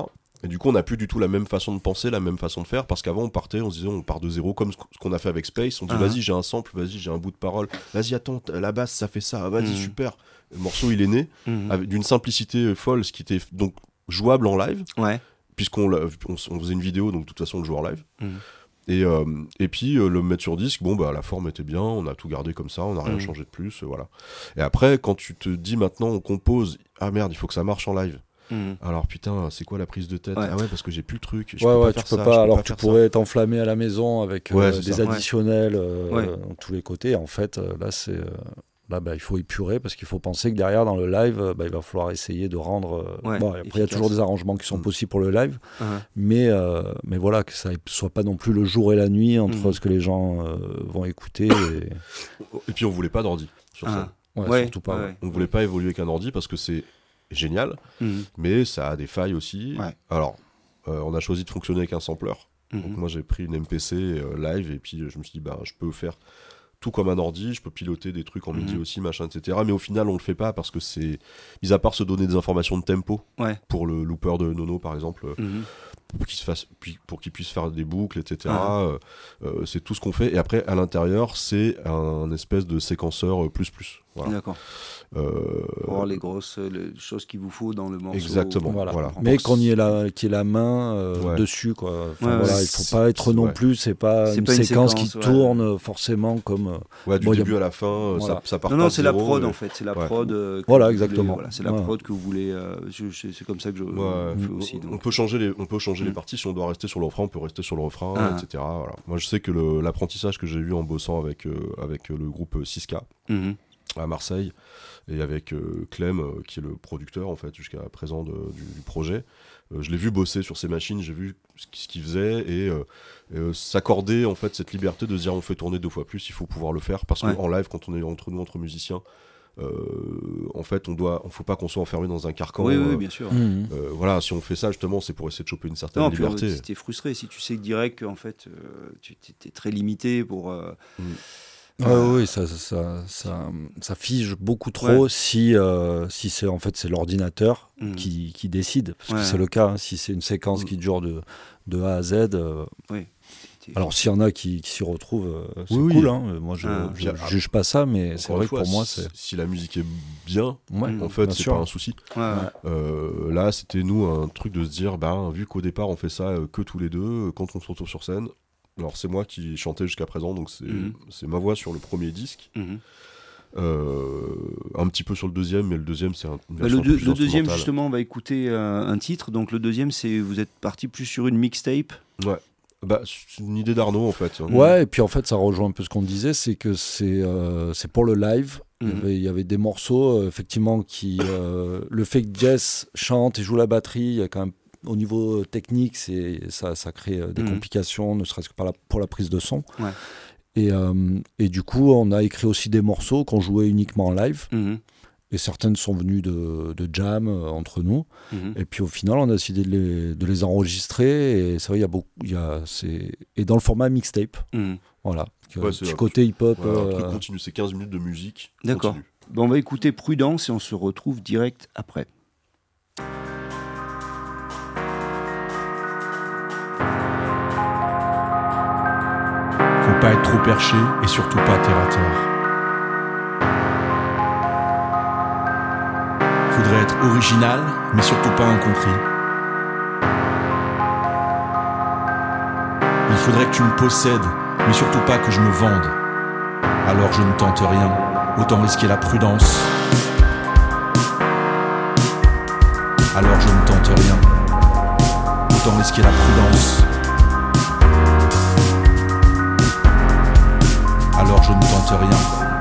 Et du coup, on n'a plus du tout la même façon de penser, la même façon de faire, parce qu'avant, on partait, on se disait, on part de zéro, comme ce qu'on a fait avec Space. On dit, Ah. vas-y, j'ai un sample, vas-y, j'ai un bout de parole, vas-y, attends, la basse, ça fait ça, vas-y, Mhm. super. Le morceau, il est né, avec d'une simplicité folle, ce qui était donc jouable en live, Ouais. puisqu'on on, faisait une vidéo, donc de toute façon, on le joue en live. Mhm. Et, euh, et puis euh, le mettre sur disque, bon bah la forme était bien, on a tout gardé comme ça, on n'a rien Mhm. changé de plus, euh, voilà. Et après, quand tu te dis maintenant on compose, ah merde, il faut que ça marche en live. Mhm. Alors putain, c'est quoi la prise de tête? Ouais. Ah ouais, parce que j'ai plus le truc. je ouais, peux ouais, pas tu faire peux ça, pas. alors pas tu pourrais t'enflammer à la maison avec euh, des ça. additionnels euh, Ouais. dans tous les côtés. En fait, euh, là, c'est. Là, bah, il faut épurer parce qu'il faut penser que derrière, dans le live, euh, bah, il va falloir essayer de rendre. euh, Ouais, bon, après, il y a toujours des arrangements qui sont Mm. possibles pour le live, Ah, mais, euh, mais voilà, que ça ne soit pas non plus le jour et la nuit entre Mm. ce que les gens euh, vont écouter. Et... [coughs] Et puis on voulait pas d'ordi sur scène. Ah. Ouais, Ouais, surtout pas. ouais, ouais. On voulait pas évoluer avec un ordi parce que c'est génial, Mhm. mais ça a des failles aussi. Ouais. Alors, euh, on a choisi de fonctionner avec un sampler. Donc Mhm. moi j'ai pris une MPC euh, live et puis je me suis dit bah je peux faire tout comme un ordi, je peux piloter des trucs en MIDI Mhm. aussi, machin, etc. Mais au final on le fait pas parce que c'est, mis à part se donner des informations de tempo Ouais. pour le looper de Nono par exemple, euh, Mhm. pour qu'il se fasse, pour qu'il puisse faire des boucles, etc. Ah. euh, euh, c'est tout ce qu'on fait. Et après à l'intérieur c'est un espèce de séquenceur plus plus. Voilà. D'accord. Euh, Pour avoir les grosses euh, les choses qu'il vous faut dans le morceau. Exactement. Voilà. Voilà. Mais qu'on y ait la, qu'il y ait la main euh, Ouais. dessus, quoi. Enfin, Ouais, voilà, il faut pas être non Ouais. plus, c'est pas une pas une séquence, séquence, qui ouais. tourne forcément comme. Ouais, du Bon, y a- début à la fin, Voilà. ça, ça part Non, pas non, c'est la prod en fait. C'est la Ouais. prod. euh, Voilà, exactement. voilà, c'est la Ouais. prod que vous voulez. euh, c'est comme ça que je Ouais. fais aussi. On donc. peut changer les, on peut changer les Mm. parties. Si on doit rester sur le refrain, on peut rester sur le refrain, Ah. etc. Voilà. Moi, je sais que l'apprentissage que j'ai eu en bossant avec, avec le groupe 6K Mhm. À Marseille et avec euh, Clem, euh, qui est le producteur en fait jusqu'à présent de- du, du projet, Euh, je l'ai vu bosser sur ces machines, j'ai vu ce qu'il ce qu'il faisait et euh, euh, s'accorder en fait cette liberté de se dire on fait tourner deux fois plus, il faut pouvoir le faire parce Ouais. qu'en live, quand on est entre nous, entre musiciens, euh, en fait, on doit, on faut pas qu'on soit enfermé dans un carcan. Oui, oui, bien sûr. Euh, voilà, si on fait ça justement, c'est pour essayer de choper une certaine Non, liberté. si t'es frustré, si tu sais que direct qu'en fait euh, tu es très limité pour. Euh, oui, ça, ça, ça, ça, ça fige beaucoup trop si, euh, si c'est en fait c'est l'ordinateur Mhm. qui, qui décide, parce Ouais. que c'est le cas. hein, si c'est une séquence Mhm. qui dure de, de A à Z, euh, t'es- alors s'il y en a qui, qui s'y retrouvent, euh, c'est Oui, oui. cool. hein. Moi, je, Ah. je, je juge pas ça, mais c'est vrai que pour moi, si- c'est si la musique est bien, ouais, Mhm. en fait, bien c'est sûr. pas un souci. Ouais, ouais. Euh, là, c'était nous un truc de se dire, bah, vu qu'au départ on fait ça que tous les deux, quand on se retrouve sur scène, alors c'est moi qui chantais jusqu'à présent, donc c'est Mhm. c'est ma voix sur le premier disque, Mhm. Euh, un petit peu sur le deuxième, mais le deuxième c'est un, Bah, le, un peu deux- plus le deuxième, justement, on va écouter euh, un titre. Donc le deuxième, c'est vous êtes parti plus sur une mixtape. Bah, c'est une idée d'Arnaud en fait. Ouais, et puis en fait, ça rejoint un peu ce qu'on disait, c'est que c'est euh, c'est pour le live. Il y Mhm. avait- Il y avait des morceaux, euh, effectivement, qui. euh, le fait que Jess chante et joue la batterie, il y a quand même. Au niveau technique, c'est ça, ça crée euh, des Mhm. complications, ne serait-ce que par la- pour la prise de son. Ouais. Et, euh, et du coup, on a écrit aussi des morceaux qu'on jouait uniquement en live. Mhm. Et certaines sont venues de, de jam euh, entre nous. Mhm. Et puis au final, on a décidé de les, de les enregistrer. Et c'est vrai, il y a beaucoup. il Y a, c'est- et dans le format mixtape. Voilà. Ouais, petit un- côté hip-hop. Voilà, un euh, truc continu, c'est 15 minutes de musique. D'accord. continue. Bon, on va écouter Prudence et on se retrouve direct après. Pas être trop perché et surtout pas terre à terre. Faudrait être original, mais surtout pas incompris. Il faudrait que tu me possèdes, mais surtout pas que je me vende. Alors je ne tente rien, autant risquer la prudence. Alors je ne tente rien, autant risquer la prudence. Alors je ne tente rien.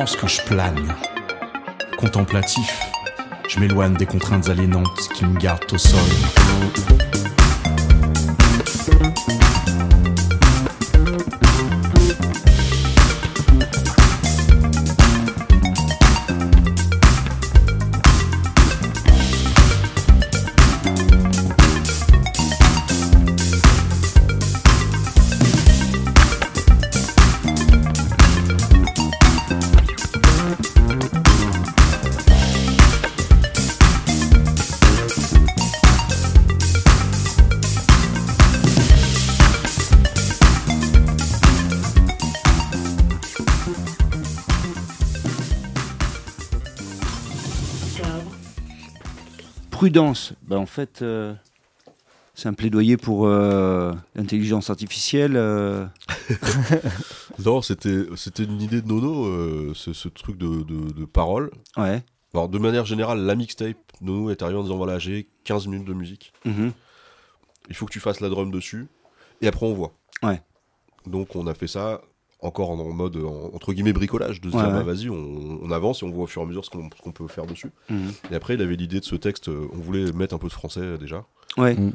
Pense que je plane, contemplatif, je m'éloigne des contraintes aliénantes qui me gardent au sol. Prudence. Ben, en fait, euh, c'est un plaidoyer pour euh, l'intelligence artificielle. euh. [laughs] Non, c'était c'était une idée de Nono, euh, ce, ce truc de, de, de parole. Ouais. Alors, de manière générale, la mixtape, Nono est arrivé en disant voilà, j'ai 15 minutes de musique. Mhm. Il faut que tu fasses la drum dessus. Et après, on voit. Ouais. Donc, on a fait ça encore en, en mode, en- entre guillemets, bricolage. De se Ouais, dire, bah ouais. vas-y, on, on avance et on voit au fur et à mesure ce qu'on peut faire dessus. Mhm. Et après, il avait l'idée de ce texte, euh, on voulait mettre un peu de français déjà. Ouais. Mm.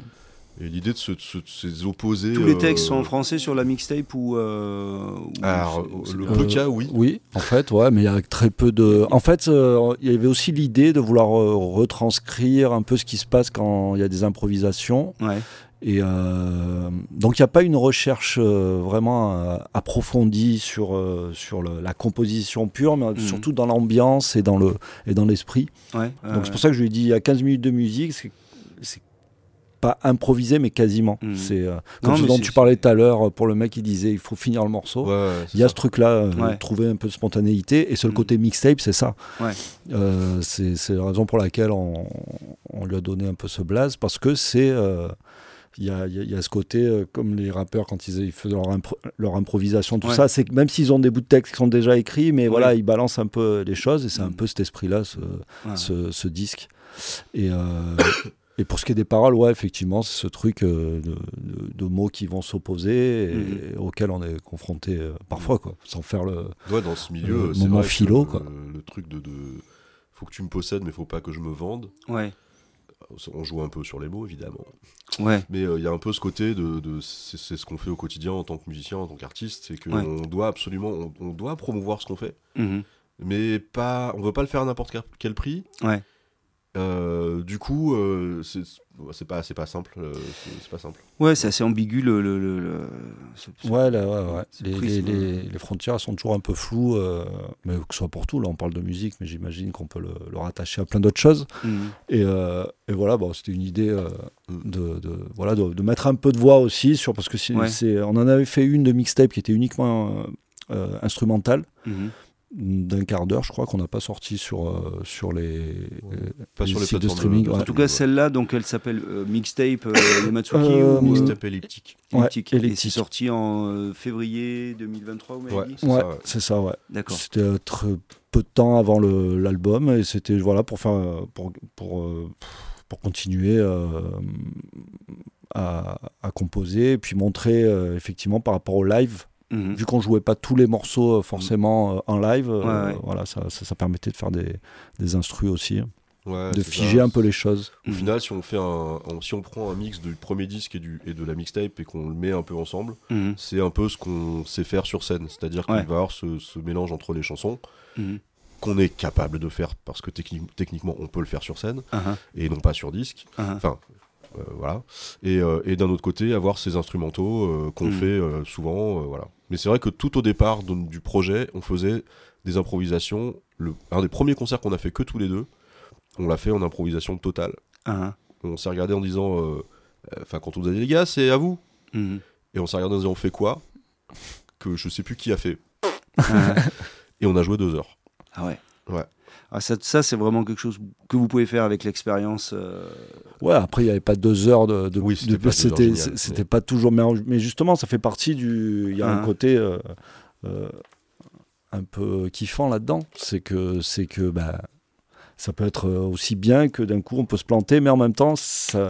Et l'idée de se, de se- de ces opposés. Tous les euh, textes sont en français sur la mixtape ou. euh, ou Alors, le Euh, cas, oui. Oui, en fait, ouais, mais il y a très peu de. En fait, euh, il y avait aussi l'idée de vouloir euh, retranscrire un peu ce qui se passe quand il y a des improvisations. Ouais. Et euh, donc, il n'y a pas une recherche euh, vraiment euh, approfondie sur, euh, sur le- la composition pure, mais Mhm. surtout dans l'ambiance et dans le et dans l'esprit. Ouais. donc, c'est pour ça que je lui ai dit il y a 15 minutes de musique, c'est pas improvisé, mais quasiment. Mhm. C'est euh, Non, comme ce dont tu parlais tout à l'heure pour le mec qui disait il faut finir le morceau. Ouais, Il y a ça. ce truc-là, euh, Ouais. trouver un peu de spontanéité. Et c'est le Mm. côté mixtape, c'est ça. Ouais. Euh, c'est la raison pour laquelle on, on lui a donné un peu ce blaze, parce que c'est. euh, Il y, y y a ce côté, euh, comme les rappeurs, quand ils, ils faisaient leur, impro- leur improvisation, tout ça, c'est que même s'ils ont des bouts de texte qui sont déjà écrits, mais voilà, ils balancent un peu les choses, et c'est un Mm. peu cet esprit-là, ce, ce, ce disque. Et, euh, et pour ce qui est des paroles, ouais, effectivement, c'est ce truc euh, de, de- de mots qui vont s'opposer et, Mhm. auxquels on est confronté euh, parfois, quoi, sans faire le. Ouais, dans ce milieu, Euh, c'est moment vrai philo, le, quoi. le truc de, de faut que tu me possèdes, mais faut pas que je me vende. Ouais. On joue un peu sur les mots, évidemment. Ouais. Mais euh, il y a un peu ce côté de, de- c'est c'est ce qu'on fait au quotidien en tant que musicien, en tant qu'artiste, c'est qu'on Ouais. doit absolument, on, on doit promouvoir ce qu'on fait, Mhm. mais pas, on veut pas le faire à n'importe quel- quel prix. Ouais. Euh, du coup, euh, c'est pas, simple. euh, c'est pas simple. Ouais, c'est assez ambigu le. le, le, le- ce- ce- Ouais, là, ouais, ouais. Les, les, prisme. les- les frontières sont toujours un peu floues, euh, mais que ce soit pour tout. Là, on parle de musique, mais j'imagine qu'on peut le, le rattacher à plein d'autres choses. Et, euh, et voilà, bon, c'était une idée euh, Mm. de, de- voilà, de, de mettre un peu de voix aussi, sur, parce que c'est, Ouais. c'est- on en avait fait une de mixtape qui était uniquement instrumentale, Mhm. D'un quart d'heure, je crois, qu'on n'a pas sorti sur, euh, sur les, Pas les sur les sites de plateformes streaming. de- ouais. En tout cas, celle-là, donc elle s'appelle euh, Mixtape euh, de Matsuki Euh, ou Mixtape elliptique. Ouais, Elliptique. Et c'est elliptique. sorti en euh, février 2023, vous m'avez Ouais. C'est Ouais, ça, ouais. c'est ça, ouais. D'accord. C'était euh, très peu de temps avant l'album et c'était voilà pour faire euh, pour pour, euh, pour continuer euh, à, à composer et puis montrer euh, effectivement par rapport au live Mhm. vu qu'on jouait pas tous les morceaux euh, forcément euh, en live euh, Ouais, ouais. voilà ça, ça, ça permettait de faire des, des instrus aussi hein, Ouais, de figer ça. un peu les choses Au Mhm. final, si on fait un, un- si on prend un mix du premier disque et, du, et de la mixtape et qu'on le met un peu ensemble, Mhm. c'est un peu ce qu'on sait faire sur scène. C'est-à-dire qu'il Ouais. va y avoir ce, ce mélange entre les chansons qu'on est capable de faire parce que techni- techniquement on peut le faire sur scène Ah, et non pas sur disque. Enfin, euh, voilà. Et, euh, et d'un autre côté, avoir ces instrumentaux euh, qu'on Mhm. fait euh, souvent. euh, voilà. Mais c'est vrai que tout au départ de- du projet, on faisait des improvisations. Le, un des premiers concerts qu'on a fait que tous les deux, on l'a fait en improvisation totale. Ah, On s'est regardé en disant, euh, euh, enfin quand on nous a dit les gars, c'est à vous. mhm. Et on s'est regardé en disant on fait quoi Que je sais plus qui a fait. Ah, [laughs] Et on a joué deux heures. ah ouais. Ouais. Ah, ça, ça c'est vraiment quelque chose que vous pouvez faire avec l'expérience. euh, ouais après il n'y avait pas deux heures de, de- Oui, c'était de- pas c'était mais- pas toujours mais, mais justement ça fait partie du il y a Ah. un côté euh, euh, un peu kiffant là-dedans c'est que c'est que bah ça peut être euh, aussi bien que d'un coup on peut se planter mais en même temps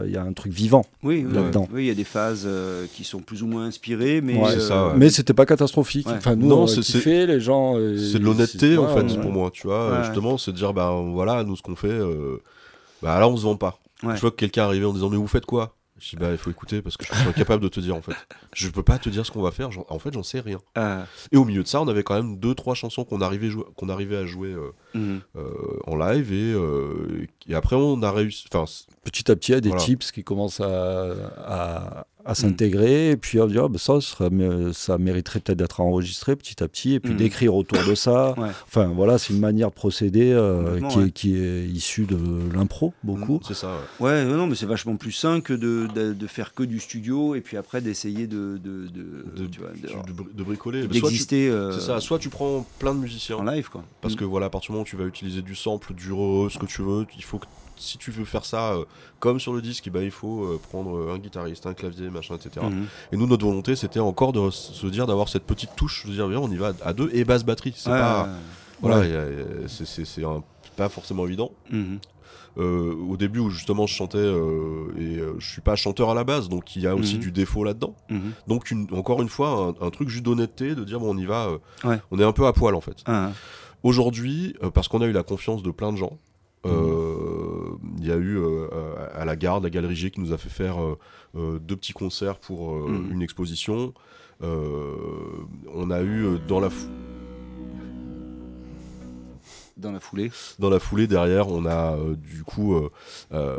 il y a un truc vivant Oui, oui, Là-dedans. oui, il y a des phases euh, qui sont plus ou moins inspirées, mais Ouais. Ça, ouais. mais c'était pas catastrophique Ouais. enfin nous Non, on c'est- a kiffé les gens euh, C'est de l'honnêteté en fait ouais. pour moi, tu vois. Ouais. Justement, c'est de dire bah voilà, nous ce qu'on fait, euh, bah là on se vend pas. Ouais. Je vois que quelqu'un arrivait en disant mais vous faites quoi? Je dis bah il faut écouter parce que je suis incapable de te dire en fait. Je peux pas te dire ce qu'on va faire. En fait, j'en sais rien. Ah, Et au milieu de ça, on avait quand même deux trois chansons qu'on arrivait jou- qu'on arrivait à jouer euh, mhm. euh, en live et, euh, et après on a réussi. Petit à petit il y a des Voilà. tips qui commencent à, à, à s'intégrer et puis on dit ah, bah, ça ça mériterait peut-être d'être enregistré petit à petit et puis Mhm. d'écrire autour de ça [coughs] Ouais. enfin voilà c'est une manière de procéder euh, qui, ouais. est, qui est issue de l'impro beaucoup c'est ça. ouais. Ouais, non, mais c'est vachement plus sain que de, de, de faire que du studio et puis après d'essayer de, de, de, De, tu vois, de- de bri- de bricoler. D'exister euh, C'est ça. Soit tu prends plein de musiciens. en live, quoi. Parce Mm. que voilà, à partir du moment où tu vas utiliser du sample, du re, ce que tu veux, il faut que si tu veux faire ça euh, comme sur le disque, eh ben, il faut euh, prendre euh, un guitariste, un clavier, machin, etc. Mhm. Et nous, notre volonté, c'était encore de se dire d'avoir cette petite touche, de dire, viens, on y va à deux et basse batterie. C'est Ouais, pas, ouais, voilà, Ouais. c'est- pas forcément évident. Mhm. Euh, au début où justement je chantais euh, et euh, je suis pas chanteur à la base donc il y a aussi Mhm. du défaut là-dedans donc une- encore une fois un, un truc juste d'honnêteté de dire bon on y va Ouais. on est un peu à poil en fait Ah, aujourd'hui parce qu'on a eu la confiance de plein de gens Euh, il y a eu euh, à la garde la galerie G qui nous a fait faire euh, deux petits concerts pour euh, Mhm. une exposition Euh, on a eu dans la fou- dans la foulée. dans la foulée derrière, on a euh, du coup euh, euh,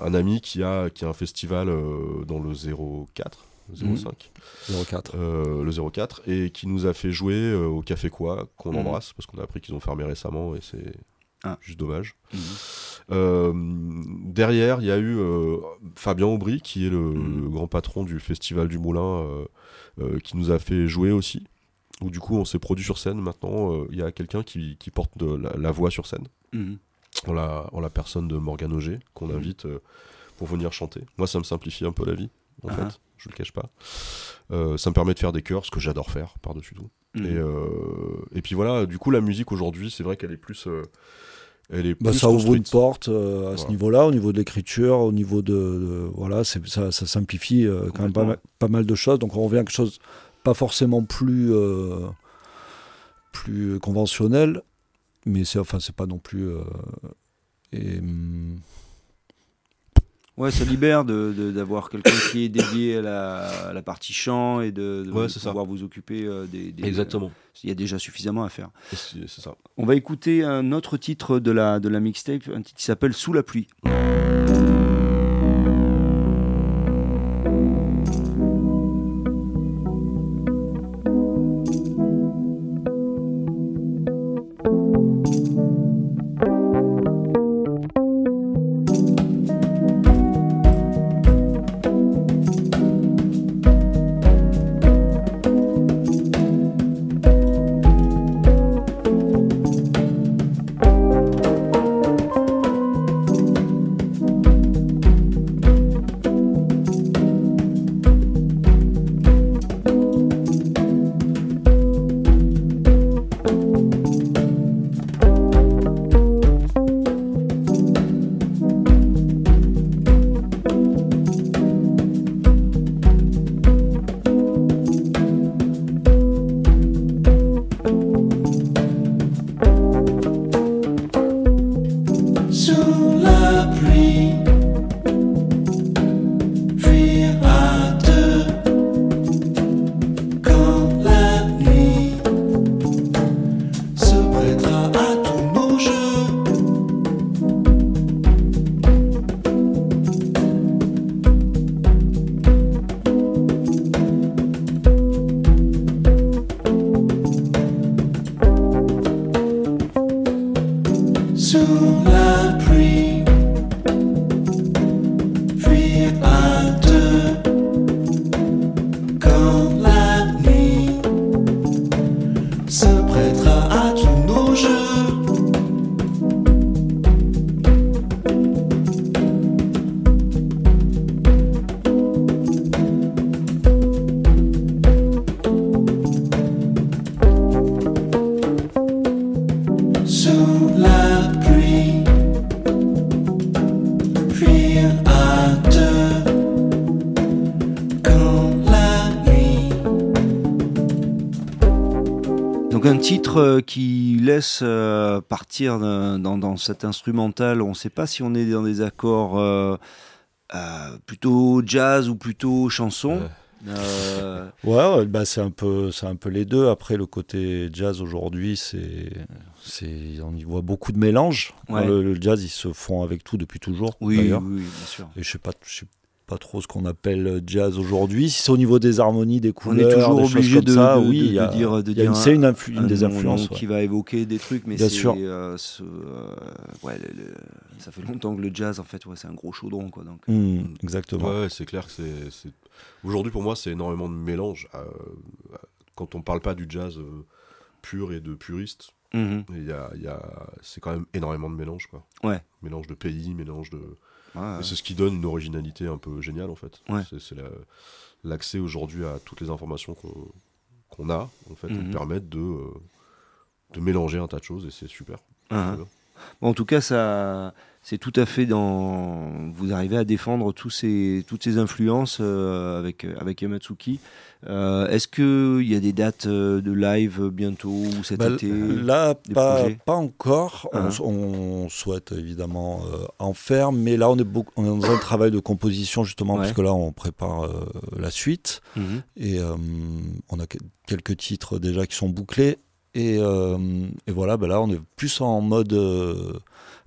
un ami qui a, qui a un festival euh, dans le 04, Mhm. 05, 04. euh, le 04, et qui nous a fait jouer euh, au Café Quoi, qu'on Mhm. embrasse, parce qu'on a appris qu'ils ont fermé récemment, et c'est Ah. juste dommage. Mhm. Euh, derrière, il y a eu euh, Fabien Aubry, qui est le, le grand patron du Festival du Moulin, euh, qui nous a fait jouer aussi. Où du coup, on s'est produit sur scène. Maintenant, il y a quelqu'un qui, qui porte de la- la voix sur scène Mhm. en la, en la personne de Morgane Auger, qu'on invite pour venir chanter. Moi, ça me simplifie un peu la vie, en Ah. fait, je le cache pas. Ça me permet de faire des chœurs, ce que j'adore faire, par-dessus tout. Et, et puis voilà, du coup, la musique aujourd'hui, c'est vrai qu'elle est plus. Elle est Bah, ça ouvre une porte euh, à ce niveau-là, au niveau de l'écriture, au niveau de, de- voilà, ça, ça simplifie euh, quand même pas, mal- pas mal de choses. Donc on revient à quelque chose pas forcément plus euh, plus conventionnel, mais c'est enfin c'est pas non plus. et, hum, Ouais, ça libère de- de- d'avoir quelqu'un qui est dédié à la, à la partie chant et de, de Ouais, c'est ça. pouvoir vous occuper euh, des, des- Exactement. Il y a déjà suffisamment à faire. C'est ça. On va écouter un autre titre de la, de la mixtape, un titre qui s'appelle Sous la pluie. Sous la titre euh, qui laisse euh, partir d'un- dans, dans cet instrumental, on ne sait pas si on est dans des accords euh, euh, plutôt jazz ou plutôt chanson. Ouais. Euh, bah c'est un peu, c'est un peu les deux. Après, le côté jazz aujourd'hui, c'est, c'est, on y voit beaucoup de mélange. Ouais. Le, le jazz, ils se font avec tout depuis toujours. oui, oui, d'ailleurs. oui, bien sûr. Et je sais pas, je sais pas trop ce qu'on appelle jazz aujourd'hui. Si c'est au niveau des harmonies, des On couleurs, est toujours des choses obligé comme de, ça, de- oui, de- il y a, de dire, de dire c'est une, influ- une un des influences. ouais. qui va évoquer des trucs, mais Bien sûr. euh, ce- euh, ouais, le- le- ça fait longtemps que le jazz, en fait, ouais, c'est un gros chaudron, quoi. Donc, Hmm, exactement. Ouais, ouais, c'est clair que c'est. Aujourd'hui, pour moi, c'est énormément de mélange. euh, quand on parle pas du jazz euh, pur et de puriste, il y a, il y a- c'est quand même énormément de mélange, quoi. Ouais. Mélange de pays, mélange de. Ouais, Et c'est ce qui donne une originalité un peu géniale, en fait. Ouais. C'est, c'est la- l'accès aujourd'hui à toutes les informations qu'on, a, en fait, Mhm. nous permettent de, euh, de mélanger un tas de choses, et c'est super. Bon, en tout cas, ça, c'est tout à fait dans. Vous arrivez à défendre tous ces, toutes ces influences euh, avec avec Yamatsuki. Euh, Est-ce que il y a des dates euh, de live bientôt ou cet Bah, été Là, pas, encore. Ah. On On, souhaite évidemment euh, en faire, mais là, on est, beaucoup, on est dans un travail de composition justement, Ouais. parce que là, on prépare la suite. Mhm. Et on a que- quelques titres déjà qui sont bouclés. Et, et voilà, bah là, on est plus en mode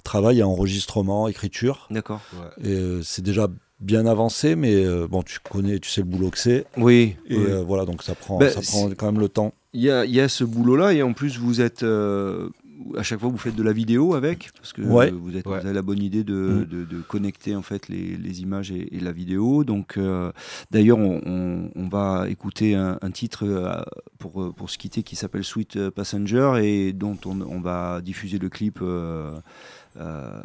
travail et enregistrement, écriture. D'accord. Ouais. Et euh, c'est déjà bien avancé, mais euh, bon, tu connais, tu sais le boulot que c'est. Oui. Et oui. euh, voilà, donc ça prend, Bah, ça prend quand même le temps. Il y a, il y a ce boulot-là et en plus vous êtes euh, à chaque fois vous faites de la vidéo avec parce que Ouais. vous, êtes, Ouais. vous avez la bonne idée de, Mm. de- de connecter en fait les, les images et, et la vidéo. Donc euh, d'ailleurs on, on- on va écouter un, un titre pour, pour se quitter qui s'appelle Sweet Passenger et dont on, on va diffuser le clip. Euh,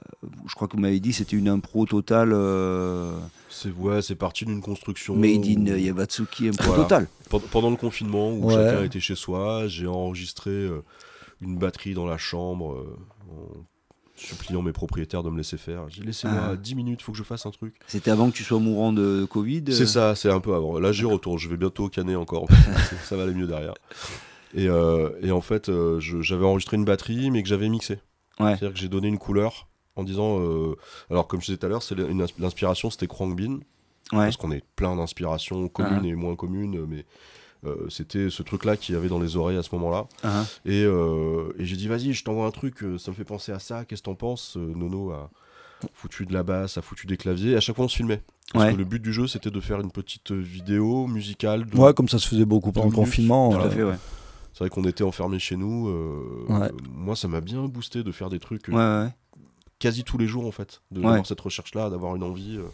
je crois que vous m'avez dit c'était une impro totale euh, C'est, ouais, c'est parti d'une construction. made in Yavatsuki impro Voilà. totale. Pen- Pendant le confinement, où Ouais. chacun était chez soi, j'ai enregistré euh, une batterie dans la chambre en suppliant mes propriétaires de me laisser faire. J'ai dit laissez-moi Ah. 10 minutes, faut que je fasse un truc. C'était avant que tu sois mourant de Covid. C'est ça, c'est un peu avant. Là, j'y retourne. Je vais bientôt canner encore. [laughs] ça va aller mieux derrière. Et, euh, et en fait, j'avais enregistré une batterie, mais que j'avais mixé. Ouais. C'est-à-dire que j'ai donné une couleur en disant. euh, alors, comme je disais tout à l'heure, c'est une ins- l'inspiration, c'était Krang Bean. Ouais. Parce qu'on est plein d'inspirations communes Ah. et moins communes, mais euh, c'était ce truc-là qu'il y avait dans les oreilles à ce moment-là. Ah. Et, euh, et j'ai dit, vas-y, je t'envoie un truc, ça me fait penser à ça, qu'est-ce que t'en penses Nono a foutu de la basse, a foutu des claviers, et à chaque fois on se filmait. Parce Ouais. que le but du jeu, c'était de faire une petite vidéo musicale. de- Ouais, comme ça se faisait beaucoup pendant le confinement. Tout à fait, ouais. C'est vrai qu'on était enfermés chez nous. euh, Ouais. moi, ça m'a bien boosté de faire des trucs euh, Ouais, quasi tous les jours, en fait. De- cette recherche-là, d'avoir une envie. euh.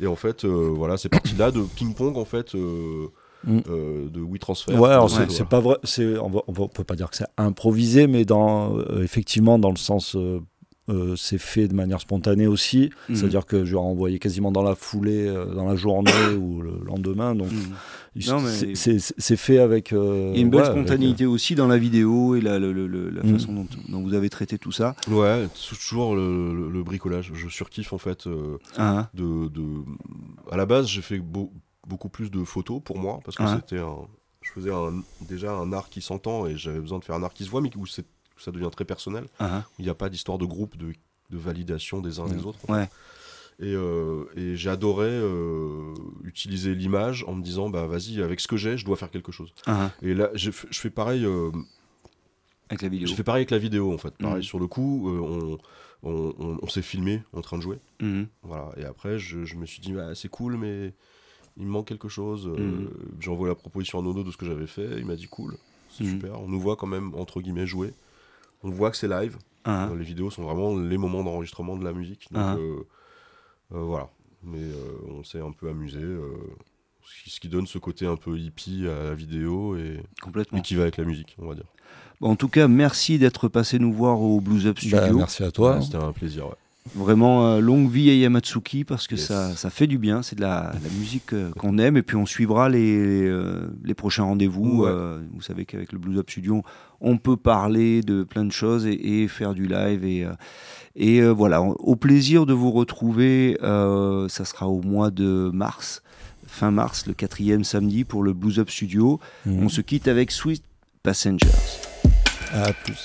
Et en fait, voilà, c'est parti là de ping-pong, en fait, Mm. euh, de WeTransfer. Ouais, alors c'est- pas vrai. C'est on, on, peut pas dire que c'est improvisé, mais dans euh, effectivement dans le sens euh, euh, c'est fait de manière spontanée aussi. Mhm. C'est-à-dire que je l'ai envoyé quasiment dans la foulée, euh, dans la journée [coughs] ou le lendemain. Donc Mhm. mais- c'est- c'est c'est fait avec. euh, Il y a une belle ouais, avec, spontanéité aussi dans la vidéo et la, le- le- le- la Mm. façon dont, dont vous avez traité tout ça. Ouais, c'est toujours le, le- le bricolage. Je surkiffe, en fait. euh, Ah, de, de... À la base, j'ai fait beau- beaucoup plus de photos pour moi, parce que Ah. c'était un... Je faisais un- déjà un art qui s'entend, et j'avais besoin de faire un art qui se voit, mais où, c'est- ça devient très personnel. où il n'y a pas d'histoire de groupe, de, de validation des uns des Mm. autres. Ouais. Et, euh, et j'ai adoré euh, utiliser l'image en me disant, bah vas-y, avec ce que j'ai, je dois faire quelque chose. ah, Et là, je fais pareil. euh, avec la vidéo. je fais pareil avec la vidéo en fait. Pareil Mhm. sur le coup, euh, on, on, on- on s'est filmé en train de jouer. Mhm. Voilà. Et après, je, je me suis dit, bah, c'est cool, mais il me manque quelque chose. J'ai envoyé la proposition à Nono de ce que j'avais fait. Il m'a dit, cool, c'est super. On nous voit quand même, entre guillemets, jouer. On voit que c'est live. Ah, Euh, Les vidéos sont vraiment les moments d'enregistrement de la musique. Donc Ah. euh, euh, voilà. Mais euh, on s'est un peu amusé. euh, ce qui- donne ce côté un peu hippie à la vidéo et complètement. qui va avec la musique, on va dire. Bon, en tout cas, merci d'être passé nous voir au Blues Up Studio. Bah, merci à toi. Ouais, C'était un plaisir. ouais. Vraiment, euh, longue vie à Yamatsuki parce que Yes. ça, ça fait du bien. C'est de la, la musique euh, qu'on aime. Et puis, on suivra les, euh, les prochains rendez-vous. Ouais. Vous savez qu'avec le Blues Up Studio, on peut parler de plein de choses et, et faire du live. Et, et voilà, au plaisir de vous retrouver. ça sera au mois de mars, fin mars, le quatrième samedi pour le Blues Up Studio. Mhm. On se quitte avec Sweet Passengers. À plus.